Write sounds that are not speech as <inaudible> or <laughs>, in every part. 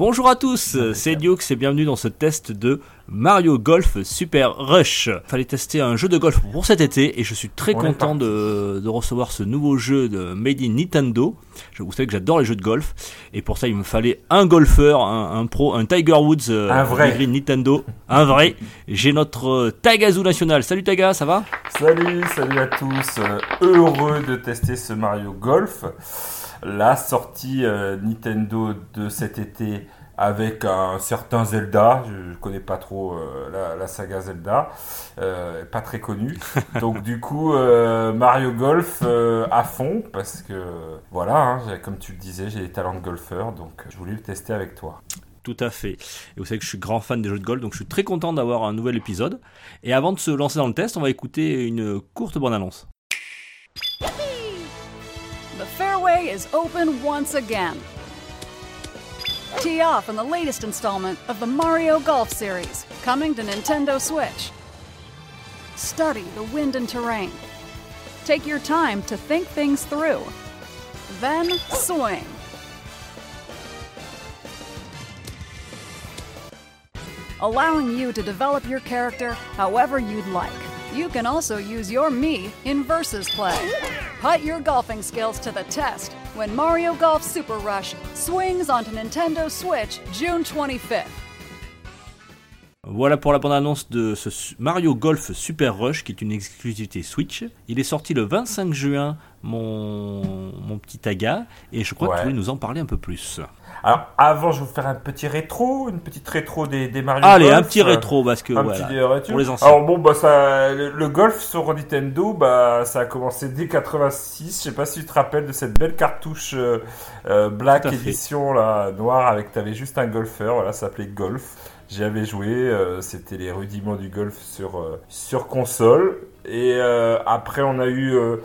Bonjour à tous, c'est Dukes et bienvenue dans ce test de Mario Golf Super Rush. Fallait tester un jeu de golf pour cet été et je suis très On content de, de recevoir ce nouveau jeu de Made in Nintendo. Je, vous savez que j'adore les jeux de golf et pour ça il me fallait un golfeur, un, un pro, un Tiger Woods euh, Un vrai. Nintendo, un vrai. J'ai notre euh, Tagazu national. Salut Taga, ça va? Salut, salut à tous. Euh, heureux de tester ce Mario Golf. La sortie euh, Nintendo de cet été avec un certain Zelda. Je ne connais pas trop euh, la, la saga Zelda. Euh, pas très connue. <laughs> Donc du coup, euh, Mario Golf à fond parce que voilà, hein, comme tu le disais, j'ai des talents de golfeur. Donc je voulais le tester avec toi. Tout à fait. Et vous savez que je suis grand fan des jeux de golf, donc je suis très content d'avoir un nouvel épisode. Et avant de se lancer dans le test, on va écouter une courte bande-annonce. The is open once again. Tee off in the latest installment of the Mario Golf series, coming to Nintendo Switch. Study the wind and terrain. Take your time to think things through. Then swing. Allowing you to develop your character however you'd like. You can also use your me in versus play. Put your golfing skills to the test when Mario Golf Super Rush swings onto Nintendo Switch June 25th. Voilà pour la bande-annonce de ce Mario Golf Super Rush, qui est une exclusivité Switch. Il est sorti le 25 juin, mon, mon petit Taga, et je crois que tu voulais nous en parler un peu plus. Alors avant, je vais vous faire un petit rétro, une petite rétro des, des Mario Allez, Golf. un petit rétro, parce que voilà. petit pour les anciens. Alors bon, bah ça, le, le golf sur Nintendo, bah ça a commencé dès 86. Je sais pas si tu te rappelles de cette belle cartouche euh, euh, Black édition là noire avec t'avais juste un golfeur. Voilà, ça s'appelait Golf. J'y avais joué. euh, C'était les rudiments du golf sur euh, sur console. Et euh, après, on a eu euh,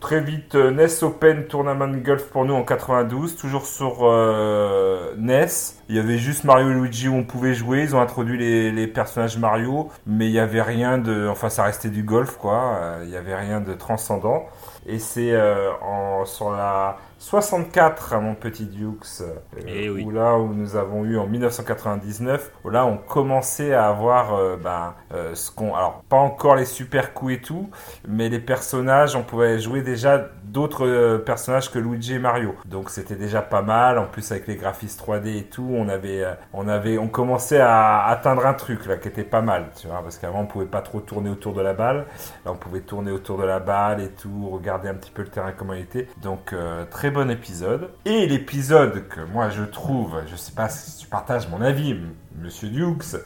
Très vite, euh, NES Open Tournament Golf pour nous en 92, toujours sur euh, NES. Il y avait juste Mario et Luigi où on pouvait jouer. Ils ont introduit les, les personnages Mario, mais il y avait rien de, enfin ça restait du golf quoi. Euh, il y avait rien de transcendant. Et c'est euh, en sur la 64, mon petit Dukes, euh, Eh oui. où là où nous avons eu en 1999, où là on commençait à avoir euh, ben, ce qu'on, alors pas encore les super coups et tout, mais les personnages, on pouvait jouer déjà d'autres euh, personnages que Luigi et Mario. Donc c'était déjà pas mal. En plus avec les graphismes 3D et tout, on avait, euh, on avait, on commençait à atteindre un truc là qui était pas mal, tu vois, parce qu'avant on pouvait pas trop tourner autour de la balle. Là on pouvait tourner autour de la balle et tout, regarder un petit peu le terrain comment il était. Donc euh, très bon épisode. Et l'épisode que moi je trouve, je sais pas si tu partages mon avis, Monsieur Dukes,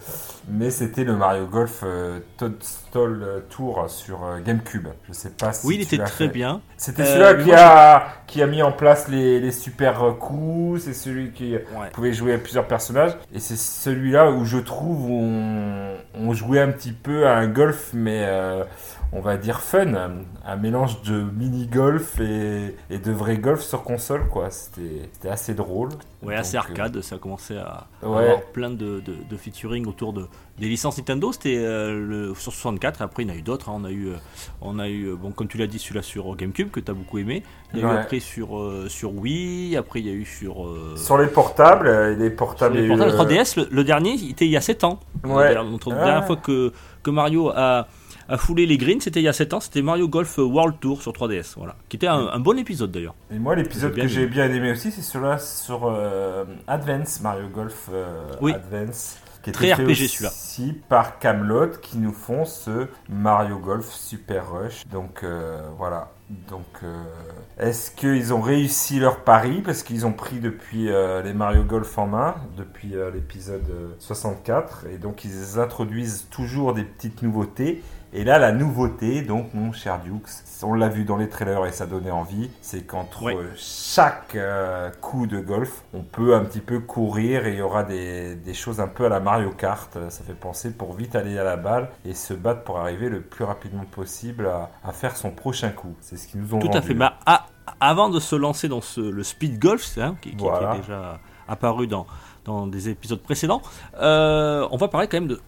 mais c'était le Mario Golf euh, Toadstool euh, Tour sur euh, GameCube. Je sais pas si Oui, il tu était très fait. bien. C'était Euh, celui-là qui a, qui a mis en place les, les super coups, c'est celui qui pouvait jouer à plusieurs personnages, et c'est celui-là où je trouve on, on jouait un petit peu à un golf, mais on va dire fun, un, mélange de mini-golf et, et de vrai golf sur console, quoi. C'était assez drôle. Ouais, assez euh, arcade, ça a commencé à Ouais. avoir plein de, de, de featuring autour de, des licences Nintendo. C'était euh, le, sur 64, et après il y en a eu d'autres. hein. On a eu, euh, on a eu bon, comme tu l'as dit, celui-là sur GameCube que tu as beaucoup aimé. Il y a eu après sur, euh, sur Wii, après il y a eu sur. euh, Sur les portables, les sur portables, les a eu, portables euh, 3DS, le, le dernier, il était il y a 7 ans. Ouais. Ah. dernière fois que, que Mario a, a foulé les greens, c'était il y a 7 ans. C'était Mario Golf World Tour sur 3DS. Voilà. Qui était un, un bon épisode d'ailleurs. Et moi, l'épisode que j'ai bien aimé aussi, c'est celui-là sur euh, Advance, Mario Golf euh, Oui. Advance. Qui Très était fait RPG, celui-là. par Camelot qui nous font ce Mario Golf Super Rush. Donc euh, voilà. Donc euh, est-ce qu'ils ont réussi leur pari? Parce qu'ils ont pris depuis euh, les Mario Golf en main depuis euh, l'épisode euh, 64 et donc ils introduisent toujours des petites nouveautés et là, la nouveauté, donc, mon cher Dukes, on l'a vu dans les trailers et ça donnait envie, c'est qu'entre chaque euh, coup de golf, on peut un petit peu courir et il y aura des, des choses un peu à la Mario Kart. Ça fait penser pour vite aller à la balle et se battre pour arriver le plus rapidement possible à, à faire son prochain coup. C'est ce qu'ils nous ont Tout à fait. Bah, à- avant de se lancer dans ce, le speed golf, hein, qui, qui- qui Voilà. est déjà apparu dans, dans des épisodes précédents. Euh, on va parler quand même de.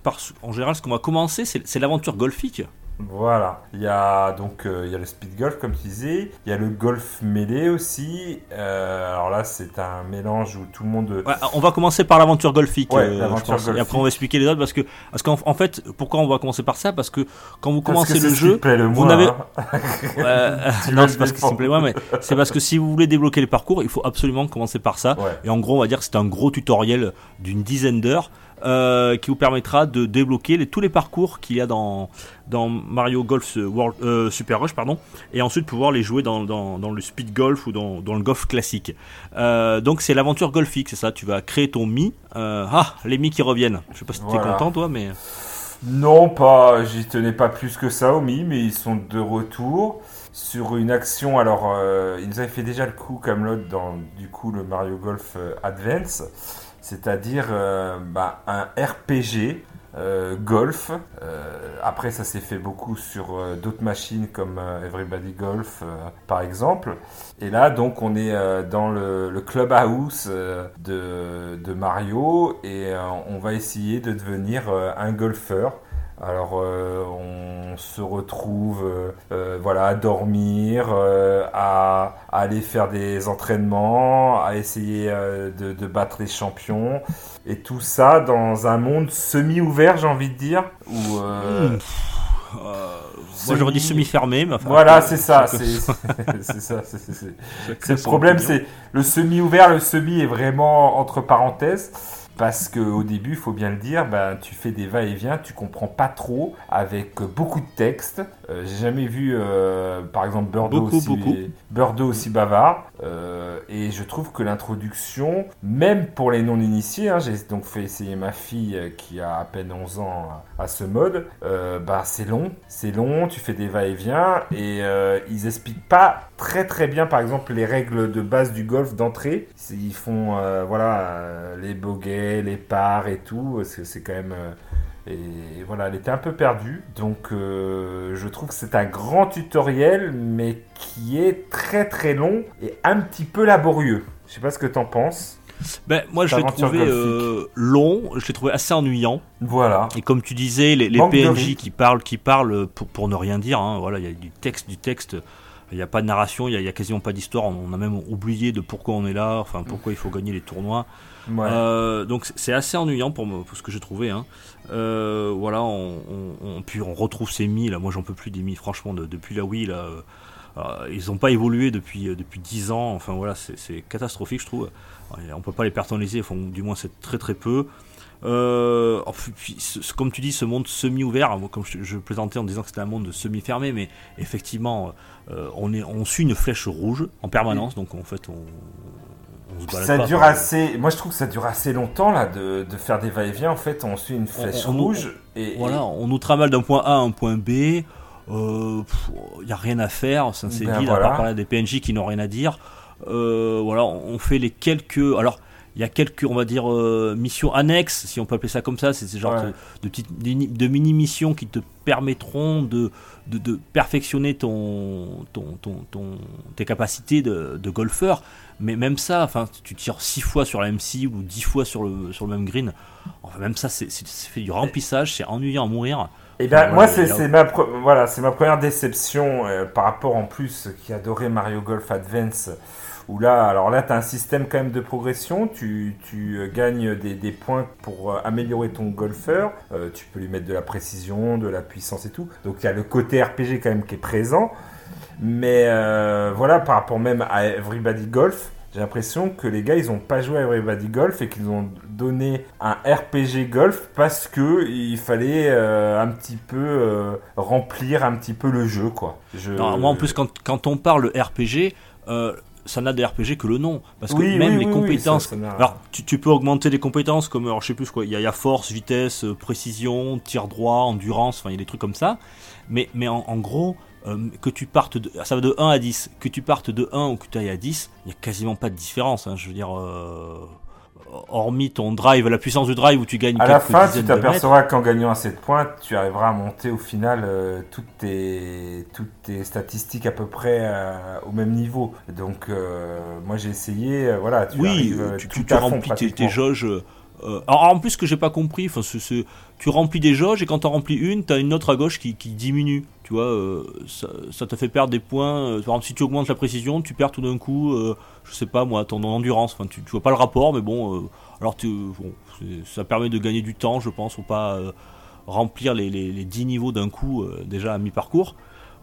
En général, ce qu'on va commencer, c'est l'aventure golfique. Voilà, il y a donc euh, il y a le speed golf comme tu disais, il y a le golf mêlé aussi. Euh, alors là, c'est un mélange où tout le monde. Ouais, on va commencer par l'aventure golfique, Ouais, euh, je pense. golfique. et après on va expliquer les autres parce que parce qu'en en fait, pourquoi on va commencer par ça? Parce que quand vous Parce commencez c'est le jeu, le vous n'avez hein. <laughs> <laughs> <laughs> Euh, non, c'est parce que simplement, mais c'est parce que si vous voulez débloquer les parcours, il faut absolument commencer par ça. Et en gros, on va dire que c'est un gros tutoriel d'une dizaine d'heures euh, qui vous permettra de débloquer les- tous les parcours qu'il y a dans, dans Mario Golf World, euh, Super Rush, pardon, et ensuite pouvoir les jouer dans, dans, dans le speed golf ou dans, dans le golf classique. Euh, donc c'est l'aventure golfique, c'est ça. Tu vas créer ton Mi. Ah, les Mi qui reviennent. Je sais pas si t'es Voilà. content toi, mais Non, pas, j'y tenais pas plus que ça, Omi, mais ils sont de retour sur une action. Alors, euh, ils nous avaient fait déjà le coup, Camelot, dans du coup le Mario Golf euh, Advance, c'est-à-dire euh, bah, un RPG. euh, golf. Après, ça s'est fait beaucoup sur d'autres machines comme Everybody Golf, par exemple. Et là, donc, on est dans le, clubhouse de, Mario et on va essayer de devenir un golfeur. Alors, euh, on se retrouve, euh, euh, voilà, à dormir, à, à aller faire des entraînements, à essayer de, de battre les champions, et tout ça dans un monde semi-ouvert, j'ai envie de dire, où euh, Hmm. euh, moi j'aurais dit Semi- semi-fermé. Mais enfin, voilà, c'est ça, c'est <laughs> ça, c'est- le problème, c'est le semi-ouvert. Le semi est vraiment entre parenthèses. Parce que au début, il faut bien le dire, ben, tu fais des va-et-vient, tu comprends pas trop, avec beaucoup de texte. Euh, J'ai jamais vu, euh, par exemple, Birdo Beaucoup, aussi, beaucoup. Birdo aussi bavard. Euh, et je trouve que l'introduction, même pour les non-initiés, hein, j'ai donc fait essayer ma fille qui a à peine 11 ans à, ce mode, bah, c'est long, c'est long, tu fais des va-et-vient, et ils expliquent pas très très bien, par exemple, les règles de base du golf d'entrée. Ils font, voilà, les bogeys, les parts et tout, c'est quand même... euh, et voilà, elle était un peu perdue. Donc, euh, je trouve que c'est un grand tutoriel, mais qui est très très long et un petit peu laborieux. Je sais pas ce que t'en penses. Ben, moi, je l'ai trouvé euh, long, je l'ai trouvé assez ennuyant. Voilà. Et comme tu disais, les, PNJ qui parlent, qui parlent pour, pour ne rien dire, hein, voilà, il y a du texte, du texte. Il n'y a pas de narration, il n'y a quasiment pas d'histoire. On, on a même oublié de pourquoi on est là, enfin pourquoi il faut gagner les tournois. Ouais. Euh, donc c'est- assez ennuyant pour, me- pour ce que j'ai trouvé. Hein. Euh, voilà, on, on, on- puis on retrouve ces mi là. Moi j'en peux plus des mi. Franchement, de- depuis la Wii là, euh, ils n'ont pas évolué depuis depuis 10 ans. Enfin voilà, c'est catastrophique je trouve. Ouais, On peut pas les personnaliser. Enfin, du moins c'est très très peu. Euh, oh, puis- comme tu dis, ce monde semi-ouvert, moi, comme je, je plaisantais en disant que c'était un monde semi-fermé, mais effectivement, euh, on, est, on suit une flèche rouge en permanence, donc en fait, on, on se ça pas, dure assez. Moi, je trouve que ça dure assez longtemps là de, de faire des va-et-vient. En fait, on suit une flèche on- on- rouge et Voilà, on nous tramale d'un point A à un point B. Il n'y a rien à faire, ça c'est Ben dit, voilà. à part parler des PNJ qui n'ont rien à dire. Euh, voilà, on fait les quelques. Alors, il y a quelques, on va dire, euh, missions annexes, si on peut appeler ça comme ça. C'est ce genre Ouais. de, de petites mini- de mini-missions qui te permettront de, de, de perfectionner ton, ton, ton, ton- tes capacités de, de golfeur. Mais même ça, enfin, tu tires 6 fois sur la même cible ou 10 fois sur le, sur le même green. Enfin, même ça, c'est fait du remplissage, c'est ennuyant à mourir. Et ben Ouais, moi c'est là- ma voilà ma première déception euh, par rapport en plus qui adorait Mario Golf Advance où là alors là tu as un système quand même de progression. Tu, tu euh, gagnes des, des points pour euh, améliorer ton golfeur. Euh, tu peux lui mettre de la précision de la puissance et tout. Donc il y a le côté RPG quand même qui est présent. Mais voilà par rapport même à Everybody Golf j'ai l'impression que les gars, ils ont pas joué à Everybody Golf et qu'ils ont donné un RPG Golf parce que il fallait un petit peu remplir un petit peu le jeu, quoi. Non, moi, en plus, quand, quand on parle RPG, ça n'a de RPG que le nom. Parce que Oui, même oui, les oui, compétences. ça- ça n'a- alors, tu, tu peux augmenter les compétences comme, alors, je sais plus quoi, il y, a- il y a force, vitesse, euh, précision, tir droit, endurance, enfin, il y a des trucs comme ça. Mais, mais en, en gros, euh, que tu partes de, ça va de 1 à 10, que tu partes de 1 ou que tu ailles à 10, il n'y a quasiment pas de différence. hein, je veux dire, euh, hormis ton drive, la puissance du drive où tu gagnes À la fin, tu t'apercevras qu'en gagnant assez de points, tu arriveras à monter au final euh, toutes, tes, toutes tes statistiques à peu près euh, au même niveau. Donc, euh, moi j'ai essayé, voilà, tu oui, arrives tu, tout tu, tu à fond remplis tes, tes jauges. en plus, ce que j'ai pas compris, c'est- tu remplis des jauges et quand tu en remplis une, tu as une autre à gauche qui, qui diminue. Tu vois, euh, ça, ça te fait perdre des points. euh, par exemple, si tu augmentes la précision, tu perds tout d'un coup, euh, je sais pas moi, ton endurance. Enfin, tu, vois pas le rapport, mais bon, alors tu, ça permet de gagner du temps, je pense, ou pas remplir les, les, les 10 niveaux d'un coup déjà à mi-parcours.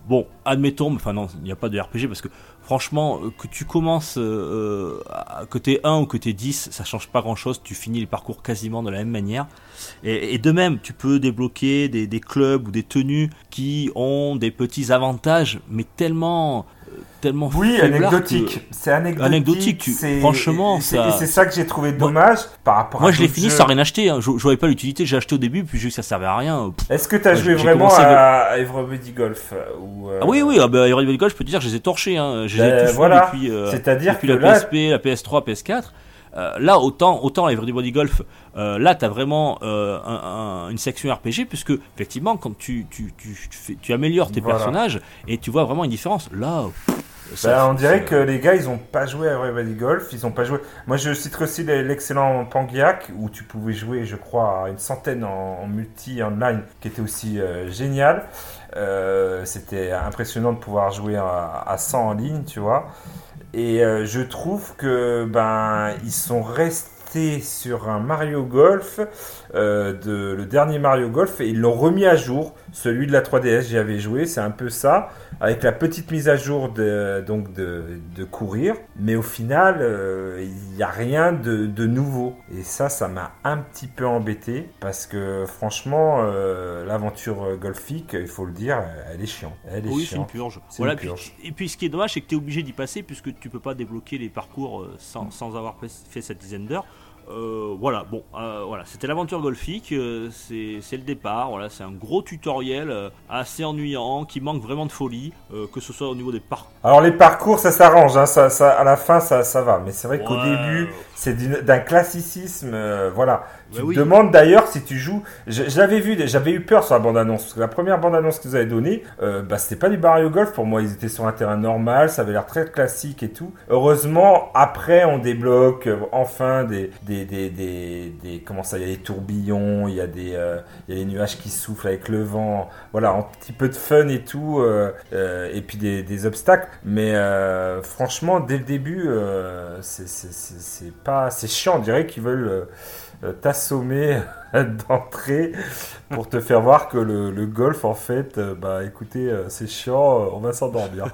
Bon, admettons, enfin non, il n'y a pas de RPG parce que franchement, euh, que tu commences, euh, à- que t'es 1 ou que t'es 10, ça change pas grand chose, tu finis les parcours quasiment de la même manière. Et, de même, tu peux débloquer des, clubs ou des tenues qui ont des petits avantages, mais tellement, euh, tellement Oui, que- anecdotique. C'est anecdotique. Anecdotique, tu- c'est- franchement, c'est ça- c'est ça que j'ai trouvé dommage par rapport à. Moi, je l'ai fini jeux. sans rien acheter. Hein. Je, je voyais pas l'utilité. J'ai acheté au début, puis j'ai vu que ça servait à rien. Est-ce que tu as Moi, joué vraiment à, à Everybody Golf euh, ou, euh, Ah oui, oui. Ah bah, Everybody Golf, je peux te dire, je les ai torchés. Hein. Je les ai Ben, tous voilà. depuis. euh, C'est-à-dire depuis que la là, PSP, la PS3, PS4. Euh, là, autant, autant Everybody Golf, euh, là, tu as vraiment euh, un- un- une section RPG, puisque effectivement, quand tu, tu, tu, tu fais- tu améliores tes Voilà. personnages et tu vois vraiment une différence. Là, ça- on dirait que les gars, ils ont pas joué à Everybody Golf, ils ont pas joué. Moi, je citerai aussi l'excellent Pangiac où tu pouvais jouer, je crois, à une centaine en, en multi online, qui était aussi euh, génial. Euh, C'était impressionnant de pouvoir jouer à, à 100 en ligne, tu vois. Et euh, je trouve que ben ils sont restés sur un Mario Golf, euh, de, le dernier Mario Golf, et ils l'ont remis à jour. Celui de la 3DS, j'y avais joué, c'est un peu ça, avec la petite mise à jour de, donc de, de courir. Mais au final, euh, il n'y a rien de, de nouveau. Et ça, ça m'a un petit peu embêté, parce que franchement, euh, l'aventure golfique, il faut le dire, elle est chiante. Elle est Oui, c'est une purge. Voilà, une puis- purge. et puis ce qui est dommage, c'est que tu es obligé d'y passer puisque tu peux pas débloquer les parcours sans, sans avoir fait cette dizaine d'heures. Euh, voilà, bon, euh, voilà, c'était l'aventure golfique, euh, c'est le départ, voilà, c'est un gros tutoriel euh, assez ennuyant, qui manque vraiment de folie, que ce soit au niveau des parcours. Alors les parcours, ça s'arrange, hein, ça, ça, à la fin, ça, ça va. Mais c'est vrai qu'au début, c'est d'un classicisme, voilà. Tu Bah oui. demandes d'ailleurs si tu joues. L'avais vu, j'avais eu peur sur la bande-annonce parce que la première bande-annonce qu'ils avaient donnée, bah c'était pas du Mario Golf pour moi. Ils étaient sur un terrain normal, ça avait l'air très classique et tout. Heureusement, après, on débloque enfin des, des, des, des, des- comment ça, il y a des tourbillons, il y a des, euh, il y a des nuages qui soufflent avec le vent. Voilà, un petit peu de fun et tout, euh, euh, et puis des, des obstacles. Mais franchement, dès le début, c'est pas, c'est chiant. On dirait qu'ils veulent t'assommer <laughs> d'entrée pour te faire voir que le, le golf, en fait, euh, bah écoutez, euh, c'est chiant, euh, on va s'endormir.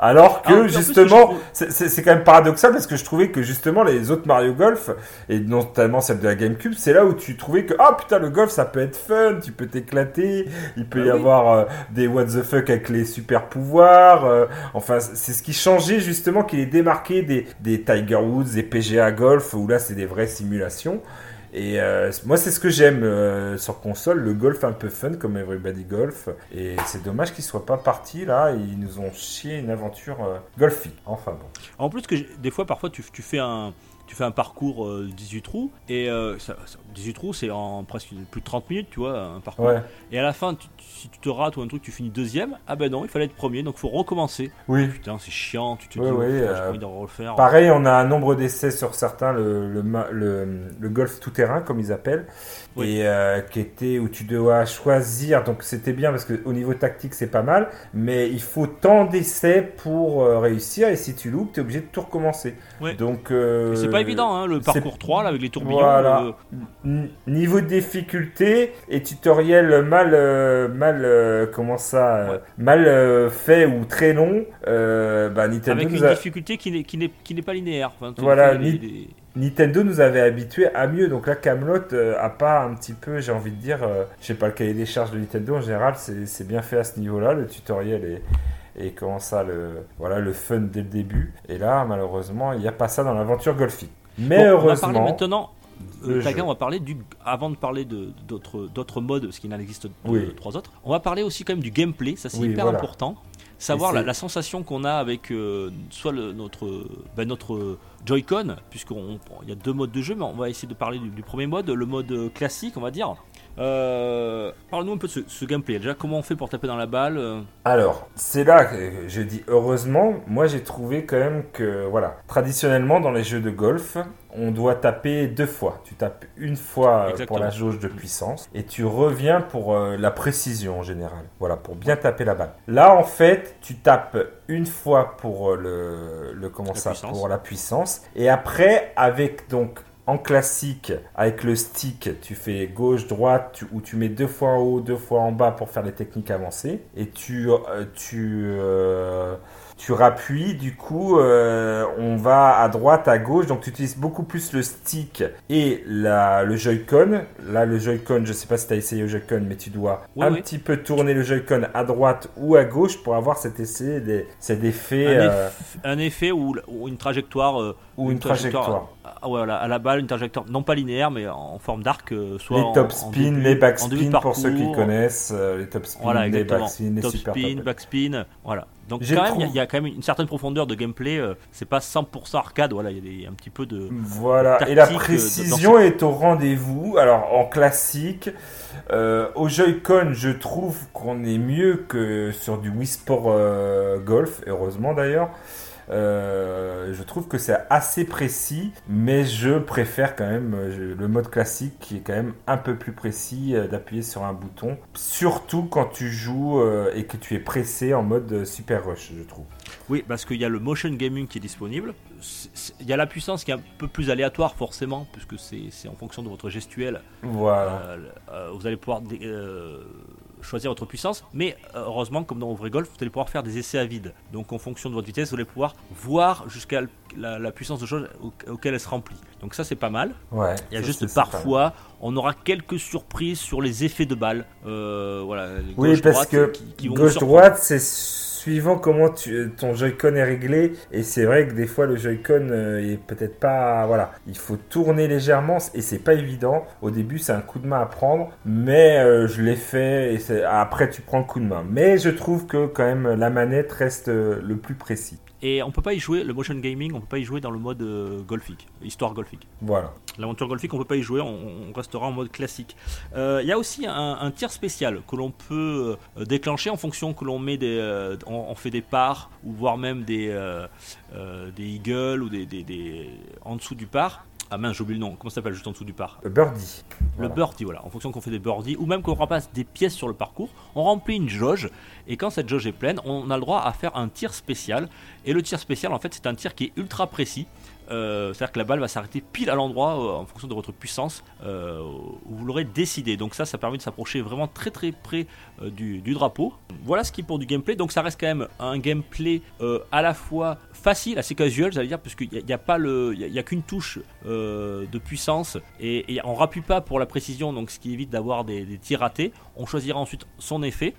Alors Ah, que plus, justement, c'est- quand même paradoxal parce que je trouvais que justement les autres Mario Golf, et notamment celle de la GameCube, c'est là où tu trouvais que, ah putain, le golf ça peut être fun, tu peux t'éclater, il peut y Ah oui. avoir euh, des what the fuck avec les super pouvoirs, euh, enfin c'est ce qui changeait justement, qui les démarquait des, des Tiger Woods, des PGA Golf, où là c'est des vraies simulations. Et euh, moi, c'est ce que j'aime euh, sur console, le golf un peu fun comme Everybody Golf. Et c'est dommage qu'ils soient pas partis là. Ils nous ont chié une aventure euh. Enfin bon. En plus que des fois, parfois, tu, tu fais un. Tu fais un parcours euh, 18 trous et euh, ça- ça- 18 trous c'est en presque plus de 30 minutes tu vois un parcours Ouais. et à la fin tu- si tu te rates ou un truc tu finis deuxième ah ben non il fallait être premier donc faut recommencer Oui. putain c'est chiant tu te Ouais, dis oh, putain, j'ai euh, pas envie d'en refaire Pareil, on a un nombre d'essais sur certains, le, le, le, le golf tout-terrain, comme ils appellent, Oui. et euh, qui était où tu dois choisir. Donc c'était bien parce qu'au niveau tactique, c'est pas mal, mais il faut tant d'essais pour euh, réussir, et si tu loupes, tu es obligé de tout recommencer. Ouais. Donc c'est pas évident hein, le parcours 3 là avec les tourbillons Voilà. euh, Niveau de difficulté et tutoriel mal, euh, mal, euh, comment ça, euh, Ouais. mal euh, fait ou très long, euh, bah, Nintendo avec une a- difficulté qui n'est pas linéaire Enfin, Voilà, les- ni- les- Nintendo nous avait habitués à mieux. Donc là, Camelot a pas un petit peu, j'ai envie de dire, euh, je sais pas le cahier des charges de Nintendo en général, c'est c'est bien fait à ce niveau-là. Le tutoriel est et comment ça le voilà le fun dès le début. Et là, malheureusement, il n'y a pas ça dans l'aventure golfique. Mais Bon, on va heureusement, parler maintenant. Euh, Taga, on va parler du. Avant de parler d'autres modes, parce qu'il en existe Oui. trois autres, on va parler aussi quand même du gameplay, ça c'est Oui, hyper voilà. important. savoir la, sensation qu'on a avec euh, soit le- notre, ben, notre Joy-Con, puisqu'il y a deux modes de jeu, mais on va essayer de parler du, du premier mode, le mode classique, on va dire. Euh, Parle-nous un peu de ce, ce gameplay. Déjà, comment on fait pour taper dans la balle euh, Alors, c'est là que je dis heureusement, moi j'ai trouvé quand même que, voilà, traditionnellement dans les jeux de golf, on doit taper deux fois. Tu tapes une fois euh, pour la jauge de puissance et tu reviens pour euh, la précision en général. Voilà, pour bien taper la balle. Là, en fait, tu tapes une fois pour le, le comment La ça, puissance. pour la puissance et après avec donc en classique, avec le stick, tu fais gauche-droite, tu, où tu mets deux fois en haut, deux fois en bas pour faire les techniques avancées. Et tu, euh, tu, euh, tu rappuies, du coup, euh, on va à droite, à gauche. Donc tu utilises beaucoup plus le stick et la, le Joy-Con. Là, le Joy-Con, je sais pas si tu as essayé le Joy-Con, mais tu dois Oui, un oui. petit peu tourner le Joy-Con à droite ou à gauche pour avoir cet essai, des, cet effet un, eff- un effet ou, ou une trajectoire. Ou une trajectoire. ah, ouais, voilà, à la balle, une trajectoire non pas linéaire, mais en forme d'arc, euh, soit Les en- top spin, les en back début de spin pour ceux qui connaissent, euh, les top spin, Voilà, les exactement. back spin, les Top super spin, top. backspin, voilà. Donc quand même, il y a- y, quand même une certaine profondeur de gameplay. euh, c'est pas 100% arcade, voilà, il y a des- un petit peu de. Voilà, et la euh, précision est au rendez-vous. Alors en classique, euh, au Joy-Con, je trouve qu'on est mieux que sur du Wii Sport Golf, heureusement d'ailleurs. Euh, je trouve que c'est assez précis, mais je préfère quand même euh, le mode classique qui est quand même un peu plus précis euh, d'appuyer sur un bouton, surtout quand tu joues et que tu es pressé en mode Super Rush, je trouve. Oui, parce qu'il y a le motion gaming qui est disponible. Il y a la puissance qui est un peu plus aléatoire forcément, puisque c'est en fonction de votre gestuelle. Voilà. Euh, euh, vous allez pouvoir euh, choisir votre puissance, mais euh, heureusement, comme dans vrai golf, vous allez pouvoir faire des essais à vide. Donc en fonction de votre vitesse, vous allez pouvoir voir jusqu'à la, la puissance de chose au- auquel elle se remplit. Donc ça, c'est pas mal. Ouais. Il y a juste parfois, on aura quelques surprises sur les effets de balle. Euh, voilà, Oui, parce droite, que qui, gauche-droite, c'est suivant comment ton Joy-Con est réglé. Et c'est vrai que des fois, le Joy-Con euh, est peut-être pas. Voilà, il faut tourner légèrement et c'est pas évident. Au début, c'est un coup de main à prendre, mais euh, je l'ai fait et après, tu prends le coup de main. Mais je trouve que quand même, la manette reste euh, le plus précis. Et on peut pas y jouer, le motion gaming, on peut pas y jouer dans le mode euh, golfique, histoire golfique. Voilà. L'aventure golfique, on peut pas y jouer, on, on restera en mode classique. Euh, Il y a aussi un, un tir spécial que l'on peut euh, déclencher en fonction que l'on met des, euh, on, on fait des parts ou voire même des, euh, euh, des eagles ou des, des, des- en dessous du par. Ah mince, j'ai oublié le nom. Comment ça s'appelle juste en dessous du par Le birdie. Le birdie, voilà. En fonction qu'on fait des birdies ou même qu'on ramasse des pièces sur le parcours, on remplit une jauge et quand cette jauge est pleine, on a le droit à faire un tir spécial. Et le tir spécial, en fait, c'est un tir qui est ultra précis. Euh, C'est-à-dire que la balle va s'arrêter pile à l'endroit euh, en fonction de votre puissance euh, où vous l'aurez décidé. Donc ça, ça permet de s'approcher vraiment très très près du, drapeau. Voilà ce qui est pour du gameplay. Donc ça reste quand même un gameplay à la fois facile, assez casual, j'allais dire, parce qu'il n'y a, pas le, il y a- qu'une touche de puissance et, on rappuie pas pour la précision, donc ce qui évite d'avoir des, des tirs ratés. On choisira ensuite son effet.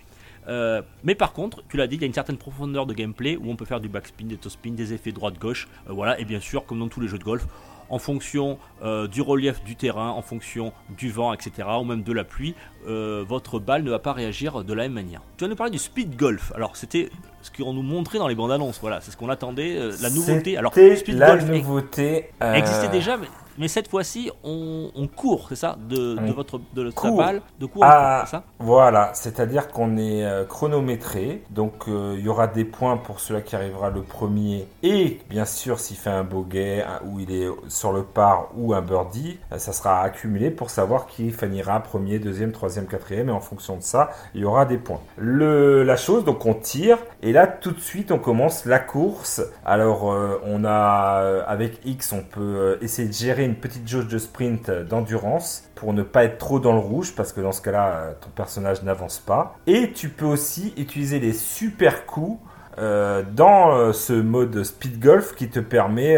Euh, mais par contre, tu l'as dit, il y a une certaine profondeur de gameplay où on peut faire du backspin, des topspin, des effets droite-gauche, euh, voilà, et bien sûr, comme dans tous les jeux de golf, en fonction euh, du relief du terrain, en fonction du vent, etc., ou même de la pluie, votre balle ne va pas réagir de la même manière. Tu vas nous parler du speed golf. Alors, c'était ce qu'on nous montrait dans les bandes annonces, voilà, c'est ce qu'on attendait, la nouveauté. Alors, speed la golf nouveauté. existait déjà, mais, mais cette fois-ci, on, on court, c'est ça, de, votre de court. balle, de on Ah. court, c'est ça Voilà, c'est-à-dire qu'on est euh, chronométré, donc euh, il y aura des points pour celui qui arrivera le premier, et bien sûr s'il fait un bogey ou il est sur le par ou un birdie, euh, ça sera accumulé pour savoir qui finira premier, deuxième, troisième, quatrième, et en fonction de ça, il y aura des points. Le, la chose, donc on tire, et là tout de suite on commence la course. Alors euh, on a, avec X, on peut essayer de gérer petite jauge de sprint euh, d'endurance pour ne pas être trop dans le rouge parce que dans ce cas-là, euh, ton personnage n'avance pas. Et tu peux aussi utiliser les super coups euh, dans ce mode speed golf qui te permet,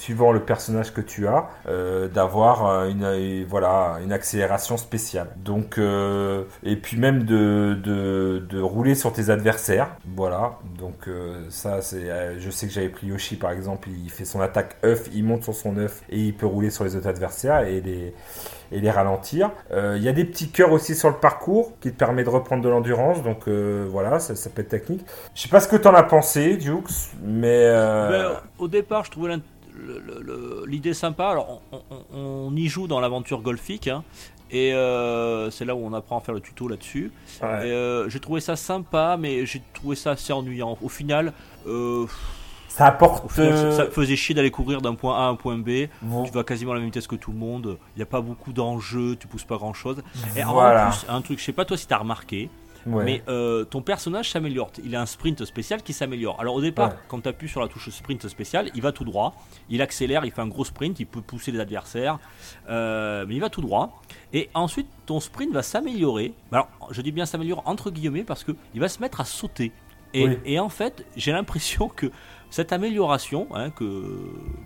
suivant le personnage que tu as, euh, d'avoir euh, une, euh, voilà, une accélération spéciale. Donc, et puis même de, de, rouler sur tes adversaires. Voilà. Donc, ça, c'est, je sais que j'avais pris Yoshi par exemple, il fait son attaque œuf, il monte sur son œuf et il peut rouler sur les autres adversaires et les, et les ralentir. Il y a des petits cœurs aussi sur le parcours qui te permet de reprendre de l'endurance. Donc, voilà, ça, ça peut être technique. Je sais pas ce que t'en as pensé, Dukes, mais. Ben, au départ, je trouvais l'idée sympa. Alors, on, on- on y joue dans l'aventure golfique. hein, et euh, c'est là où on apprend à faire le tuto là-dessus. ouais. Euh, j'ai trouvé ça sympa, mais j'ai trouvé ça assez ennuyant. Au final, euh, Ça apporte. final ça, faisait chier d'aller courir d'un point A à un point B. Tu vas quasiment à la même vitesse que tout le monde. Il n'y a pas beaucoup d'enjeux, tu pousses pas grand chose. Et Voilà. en plus, un truc, je sais pas toi si t'as remarqué, Ouais. mais euh, ton personnage s'améliore. Il a un sprint spécial qui s'améliore. Alors au départ, Ouais. quand tu appuies sur la touche sprint spécial, il va tout droit. Il accélère, il fait un gros sprint, il peut pousser les adversaires. Euh, mais il va tout droit. Et ensuite, ton sprint va s'améliorer. Alors, je dis bien s'améliorer entre guillemets parce que il va se mettre à sauter. Et, Oui. et en fait, j'ai l'impression que cette amélioration, hein, que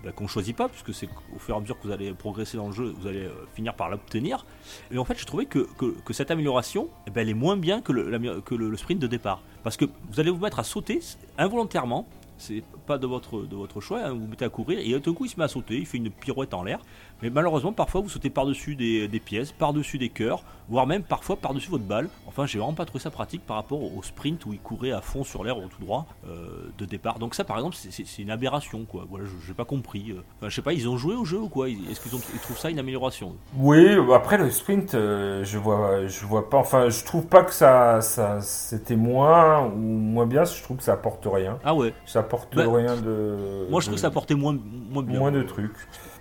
bah, choisit pas, puisque c'est au fur et à mesure que vous allez progresser dans le jeu, vous allez euh, finir par l'obtenir. Et en fait, je trouvais que, cette amélioration, eh ben, elle est moins bien que, le, sprint de départ. Parce que vous allez vous mettre à sauter involontairement. C'est pas de votre, choix, hein, vous vous mettez à courir et tout coup il se met à sauter, il fait une pirouette en l'air. Mais malheureusement, parfois vous sautez par-dessus des, des pièces, par-dessus des cœurs, voire même parfois par-dessus votre balle. Enfin, j'ai vraiment pas trouvé ça pratique par rapport au sprint où il courait à fond sur l'air au tout droit euh, de départ. Donc, ça par exemple, c'est- une aberration quoi. Voilà, j'ai pas compris. euh. Enfin, je sais pas, ils ont joué au jeu ou quoi? Est-ce qu'ils ils trouvent ça une amélioration Oui, après le sprint, euh, je vois, je vois pas. Enfin, je trouve pas que ça, ça c'était moins ou moins bien. Je trouve que ça apporte rien. Ah ouais, Ça apporte Bah, rien de. moi je trouve que ça apportait moins, moins bien. moins de trucs.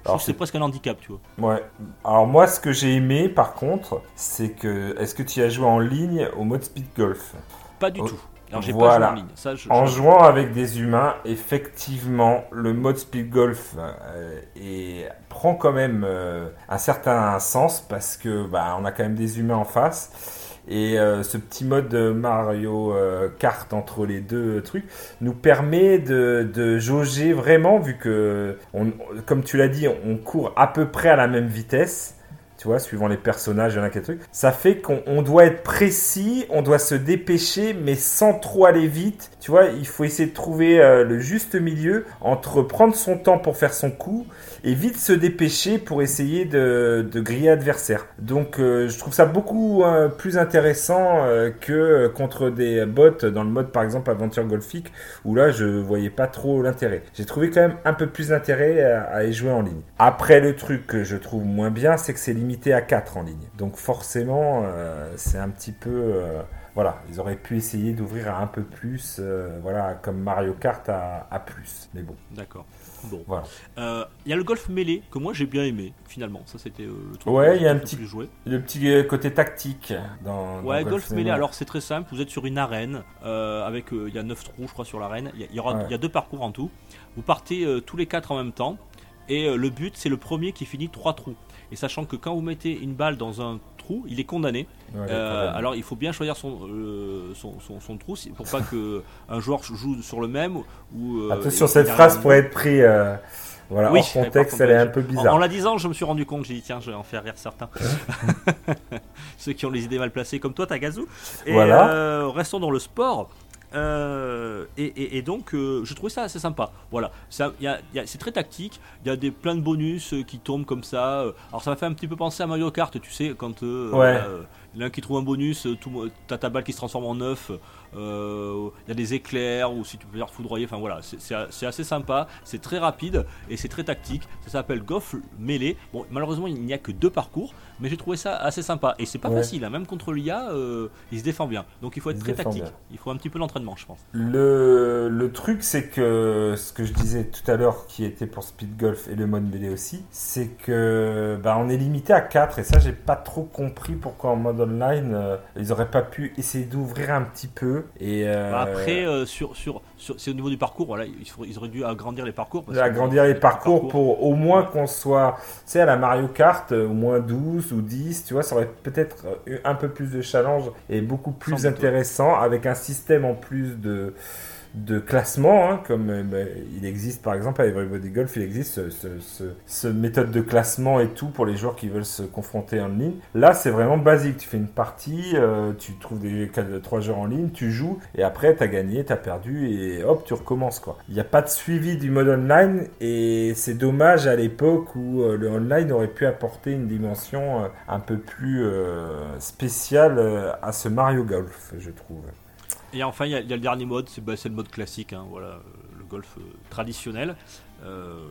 Alors c'est presque un handicap, tu vois. Ouais. Alors moi, ce que j'ai aimé, par contre, c'est que est-ce que tu as joué en ligne au mode speed golf? Pas du Oh, tout. Alors j'ai voilà. pas joué en ligne. Ça, je, En je- jouant avec des humains, effectivement, le mode speed golf euh, prend quand même euh, un certain sens parce que bah, on a quand même des humains en face. Et euh, ce petit mode de Mario euh, Kart entre les deux trucs nous permet de, de jauger vraiment, vu que, on, comme tu l'as dit, on court à peu près à la même vitesse. Tu vois, suivant les personnages, il y en a quelques trucs. Ça fait qu'on on doit être précis, on doit se dépêcher, mais sans trop aller vite. Tu vois, il faut essayer de trouver euh, le juste milieu entre prendre son temps pour faire son coup et vite se dépêcher pour essayer de, griller adversaire. Donc, euh, je trouve ça beaucoup euh, plus intéressant euh, que contre des bots dans le mode, par exemple, aventure golfique, où là, je voyais pas trop l'intérêt. J'ai trouvé quand même un peu plus d'intérêt à, à y jouer en ligne. Après, le truc que je trouve moins bien, c'est que c'est limité à 4 en ligne. Donc, forcément, euh, c'est un petit peu. euh, voilà, ils auraient pu essayer d'ouvrir à un peu plus, euh, voilà, comme Mario Kart à, à plus. Mais bon, D'accord. Bon. Voilà. Euh, Il y a le golf mêlé que moi j'ai bien aimé finalement. Ça c'était euh, le truc Ouais, il y a un petit- joué. le petit côté tactique dans. dans Ouais, golf mêlé. Nemo. Alors c'est très simple. Vous êtes sur une arène avec il y a 9 trous, je crois, sur l'arène. Il y, il aura Ouais. il y a deux parcours en tout. Vous partez tous les quatre en même temps et le but c'est le premier qui finit trois trous. Et sachant que quand vous mettez une balle dans un trou, il est condamné. Ouais, Euh, alors il faut bien choisir son, euh, son, son, son trou pour pas que un joueur joue sur le même ou. euh, Attention, et- cette et phrase pourrait être prise. voilà, Oui, hors contexte, contre, elle est un peu bizarre. en la disant, je me suis rendu compte, j'ai dit tiens, je vais en faire rire certains. <laughs> Ceux qui ont les idées mal placées, comme toi, Tagazu. Et Voilà. restons dans le sport. Euh, et, et- et donc, euh, je trouvais ça assez sympa. Voilà, Ça- il y a- il y a- c'est très tactique. Il y a des plein de bonus euh, qui tombent comme ça. Alors, ça m'a fait un petit peu penser à Mario Kart, tu sais, quand euh, Ouais. l'un qui trouve un bonus, tout, t'as ta balle qui se transforme en œuf. Euh, Il y a des éclairs ou si tu peux faire foudroyer. Enfin voilà, c'est- assez sympa. C'est très rapide et c'est très tactique. Ça s'appelle Golf Mêlé. Bon, malheureusement, il n'y a que deux parcours, mais j'ai trouvé ça assez sympa. Et c'est pas Ouais. facile, hein, même contre l'IA, euh, il se défend bien. Donc il faut être Il très tactique. bien. Il faut un petit peu d'entraînement, je pense. Le, le truc, c'est que ce que je disais tout à l'heure, qui était pour Speed Golf et le mode mêlé aussi, c'est que bah, on est limité à 4 et ça, j'ai pas trop compris pourquoi en mode online euh, ils auraient pas pu essayer d'ouvrir un petit peu. Et euh, Bah, après, euh, sur, sur, sur- c'est au niveau du parcours, voilà, ils, ils auraient dû agrandir les parcours. parce que- agrandir les parcours pour au moins qu'on soit, tu sais, à la Mario Kart, euh, au moins 12 ou 10, tu vois, ça aurait peut-être eu un peu plus de challenge et beaucoup plus Sans doute, intéressant avec un système en plus de de classement, hein, comme bah, il existe par exemple à Everybody Golf, il existe ce, ce- ce- ce méthode de classement et tout pour les joueurs qui veulent se confronter en ligne. Là, c'est vraiment basique. Tu fais une partie, euh, tu trouves des trois joueurs en ligne, tu joues et après, tu as gagné, tu as perdu et hop, tu recommences quoi. Il n'y a pas de suivi du mode online et c'est dommage à l'époque où euh, le online aurait pu apporter une dimension euh, un peu plus euh, spéciale à ce Mario Golf, je trouve. Et enfin, il y, a il y a le dernier mode, c'est bah, le mode classique, hein, voilà, euh, le golf euh, traditionnel. euh,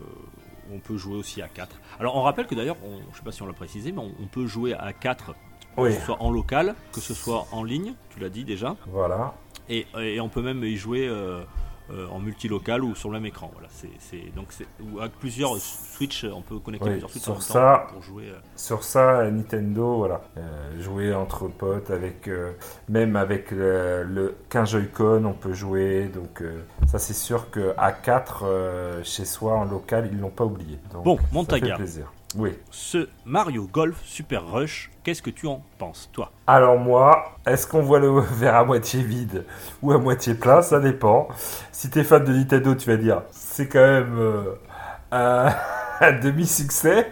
on peut jouer aussi à 4. Alors on rappelle que d'ailleurs, je ne sais pas si on l'a précisé, mais on, on peut jouer à 4, Oui, que ce soit en local, que ce soit en ligne, tu l'as dit déjà, voilà. et, et on peut même y jouer euh, euh, en multilocal ou sur le même écran. Voilà, c'est donc ou avec plusieurs Switch, on peut connecter Oui, plusieurs Switch sur en même temps ça- pour jouer. euh, Sur ça, Nintendo, voilà, euh, jouer entre potes, avec euh, même avec le, 15 Joy-Con, on peut jouer. Donc ça, c'est sûr que à 4 chez soi en local, ils l'ont pas oublié. Donc, Bon, ça Montaga. fait plaisir. Oui. Ce Mario Golf Super Rush, qu'est-ce que tu en penses, toi? Alors moi, est-ce qu'on voit le <laughs> verre à moitié vide ou à moitié plein? Ça dépend. Si t'es fan de Nintendo, tu vas dire c'est quand même euh, <laughs> demi-succès.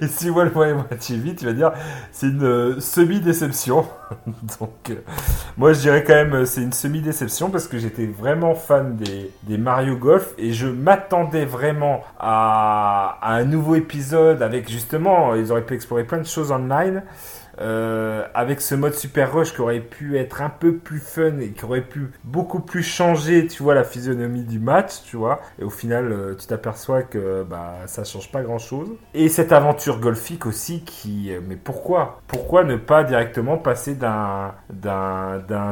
Et si tu vois le à moitié tu vas dire c'est une euh, semi-déception. <laughs> Donc euh, moi je dirais quand même euh, c'est une semi-déception parce que j'étais vraiment fan des, Mario Golf et je m'attendais vraiment à un nouveau épisode avec justement, ils auraient pu explorer plein de choses online. Euh, avec ce mode super rush qui aurait pu être un peu plus fun et qui aurait pu beaucoup plus changer, tu vois, la physionomie du match, tu vois. Et au final, euh, tu t'aperçois que bah ça change pas grand chose. Et cette aventure golfique aussi qui, euh, mais pourquoi? Pourquoi ne pas directement passer d'un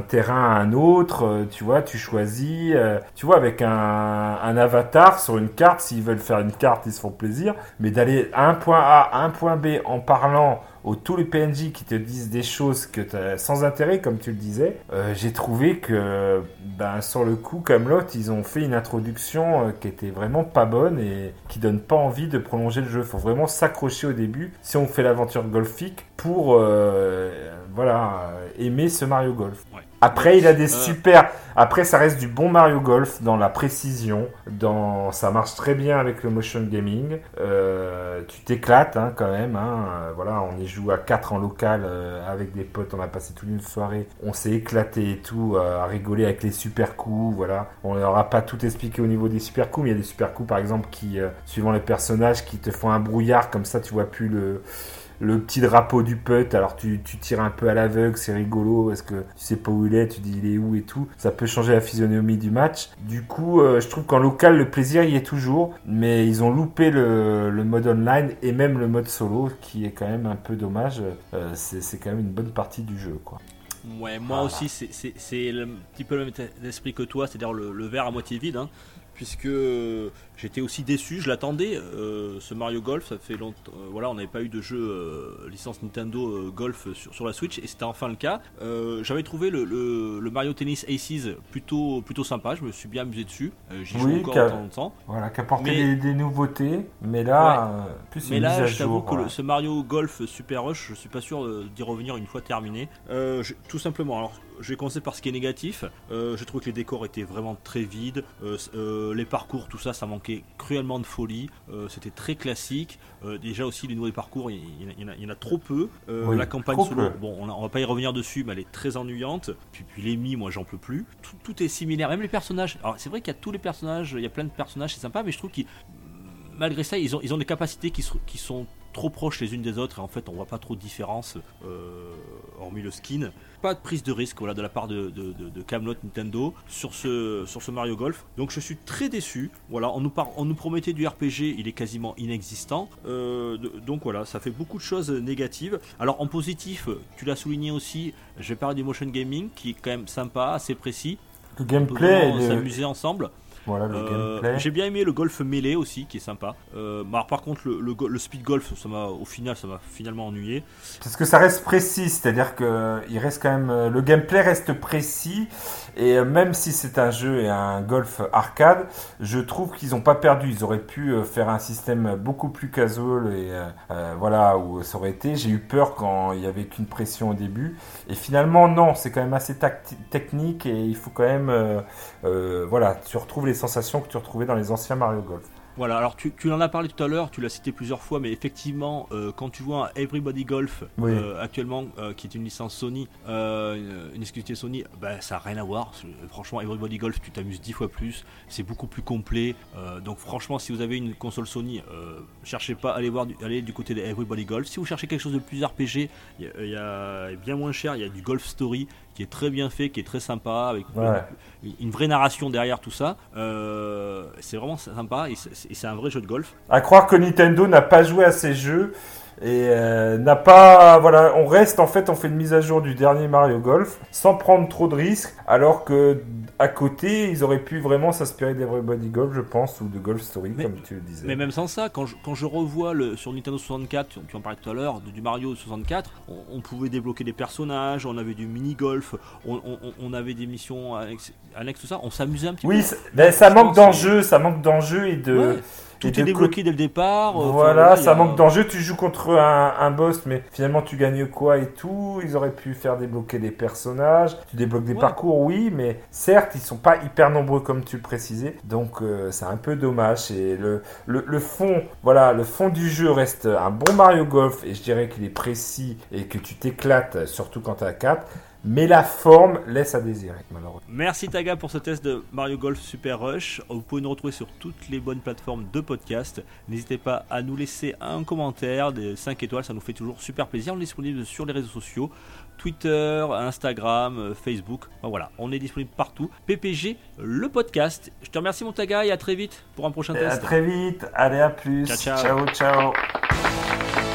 terrain à un autre? Tu vois, tu choisis, tu vois, avec un, un avatar sur une carte. S'ils veulent faire une carte, ils se font plaisir. Mais d'aller à un point A, à un point B en parlant tous les PNJ qui te disent des choses que t'as- sans intérêt, comme tu le disais, euh, j'ai trouvé que ben, sur le coup, Camelot, ils ont fait une introduction euh, qui était vraiment pas bonne et qui donne pas envie de prolonger le jeu. Faut vraiment s'accrocher au début si on fait l'aventure golfique pour euh, voilà aimer ce Mario Golf. Ouais. Après, il a des Euh. super. Après, ça reste du bon Mario Golf dans la précision. Dans, ça marche très bien avec le motion gaming. Euh, tu t'éclates hein, quand même. Hein. Euh, Voilà, on y joue à 4 en local euh, avec des potes. On a passé toute une soirée. On s'est éclaté et tout euh, à rigoler avec les super coups. Voilà, on n'aura pas tout expliqué au niveau des super coups, mais il y a des super coups par exemple qui, euh, suivant les personnages, qui te font un brouillard comme ça. Tu vois plus le le petit drapeau du putt, alors tu, tu tires un peu à l'aveugle, c'est rigolo parce que tu sais pas où il est, tu dis il est où et tout. Ça peut changer la physionomie du match. Du coup, euh, je trouve qu'en local, le plaisir y est toujours, mais ils ont loupé le, le mode online et même le mode solo, qui est quand même un peu dommage. Euh, c'est c'est quand même une bonne partie du jeu, quoi. Ouais, moi Voilà. aussi, c'est- c'est c'est le petit peu le même état d'esprit que toi, c'est-à-dire le, le verre à moitié vide, hein, puisque euh, j'étais aussi déçu, je l'attendais, euh, ce Mario Golf, ça fait longtemps, euh, voilà, on n'avait pas eu de jeu euh, licence Nintendo Golf sur, sur la Switch, et c'était enfin le cas. J'avais trouvé le, le- le Mario Tennis Aces plutôt, plutôt sympa, je me suis bien amusé dessus, j'y joue Oui, encore car- de temps en temps. Voilà, qui apportait Mais- des, des nouveautés, mais là, plus Mais une mise là, je t'avoue que le- ce Mario Golf Super Rush, je suis pas sûr d'y revenir une fois terminé. Je- tout simplement, alors je vais commencer par ce qui est négatif. J'ai trouvé que les décors étaient vraiment très vides. Les parcours, tout ça, ça manquait cruellement de folie. Euh, C'était très classique. Euh, déjà aussi, les nouveaux parcours, il y, en a- y y en trop peu. Euh, Oui, la campagne solo, bon, on, va pas y revenir dessus, mais elle est très ennuyante. Puis, puis les mi, moi, j'en peux plus. Tout, tout est similaire, même les personnages. Alors, c'est vrai qu'il y a tous les personnages, il y a plein de personnages, c'est sympa, mais je trouve qu'ils malgré ça, ils ont, ils ont des capacités qui sont trop proches les unes des autres et en fait on voit pas trop de différence euh, hormis le skin. Pas de prise de risque voilà, de la part de, de, de- de Camelot Nintendo sur ce, sur ce Mario Golf. Donc je suis très déçu. Voilà, on nous, par- on nous promettait du RPG, il est quasiment inexistant. Euh, donc voilà, ça fait beaucoup de choses négatives. Alors en positif, tu l'as souligné aussi, je vais parler du motion gaming qui est quand même sympa, assez précis. Le On peut gameplay, est- s'amuser ensemble. Voilà le Euh, gameplay. J'ai bien aimé le golf mêlé aussi, qui est sympa. Euh, bah, par contre, le, le, speed golf, ça m'a, au final, ça m'a finalement ennuyé. Parce que ça reste précis, c'est-à-dire que il reste quand même euh, le gameplay reste précis et même si c'est un jeu et un golf arcade, je trouve qu'ils n'ont pas perdu. Ils auraient pu faire un système beaucoup plus casual et euh, voilà où ça aurait été. J'ai eu peur quand il y avait qu'une pression au début et finalement non, c'est quand même assez technique et il faut quand même euh, euh, voilà, tu retrouves les sensations que tu retrouvais dans les anciens Mario Golf. Voilà, alors tu, tu en as parlé tout à l'heure, tu l'as cité plusieurs fois, mais effectivement, euh, quand tu vois Everybody Golf Oui. euh, actuellement, euh, qui est une licence Sony, une exclusivité Sony, bah, ça n'a rien à voir. Franchement, Everybody Golf, tu t'amuses dix fois plus, c'est beaucoup plus complet. donc franchement, si vous avez une console Sony, cherchez pas, allez voir, du, allez du côté de Everybody Golf. Si vous cherchez quelque chose de plus RPG, il y, a- il y a bien moins cher, il y a du Golf Story qui est très bien fait, qui est très sympa, avec Ouais. une, une vraie narration derrière tout ça. Euh, c'est vraiment sympa et c'est et c'est un vrai jeu de golf. À croire que Nintendo n'a pas joué à ces jeux et euh, n'a pas voilà on reste en fait on fait une mise à jour du dernier Mario Golf sans prendre trop de risques alors que à côté ils auraient pu vraiment s'inspirer d'Everybody Golf je pense ou de Golf Story Mais- comme tu le disais Mais même sans ça, quand je, quand je revois le, sur Nintendo 64, tu, tu en parlais tout à l'heure, du Mario 64, on, on pouvait débloquer des personnages, on avait du mini-golf, on, on- on avait des missions annexes, annexes, tout ça, on s'amusait un petit oui peu. ça, ben, ça manque d'enjeu ça manque d'enjeu et de Ouais, tout et est débloqué dès le départ. euh, enfin, Voilà, ça a- manque d'enjeu. Tu joues contre un, un boss, mais finalement tu gagnes quoi et tout? Ils auraient pu faire débloquer des personnages. Tu débloques des Ouais. parcours, oui, mais certes, ils sont pas hyper nombreux comme tu le précisais. Donc euh, c'est un peu dommage. Et le, le, le fond, voilà, le fond du jeu reste un bon Mario Golf. Et je dirais qu'il est précis et que tu t'éclates, surtout quand tu as 4. Mais la forme laisse à désirer, malheureusement. Merci Taga pour ce test de Mario Golf Super Rush. Vous pouvez nous retrouver sur toutes les bonnes plateformes de podcast. N'hésitez pas à nous laisser un commentaire, des 5 étoiles, ça nous fait toujours super plaisir. On est disponible sur les réseaux sociaux, Twitter, Instagram, euh, Facebook. Enfin, voilà, on est disponible partout. PPG, le podcast. Je te remercie mon Taga et à très vite pour un prochain Et à test. très vite. Allez, à plus. Ciao, ciao. ciao. ciao.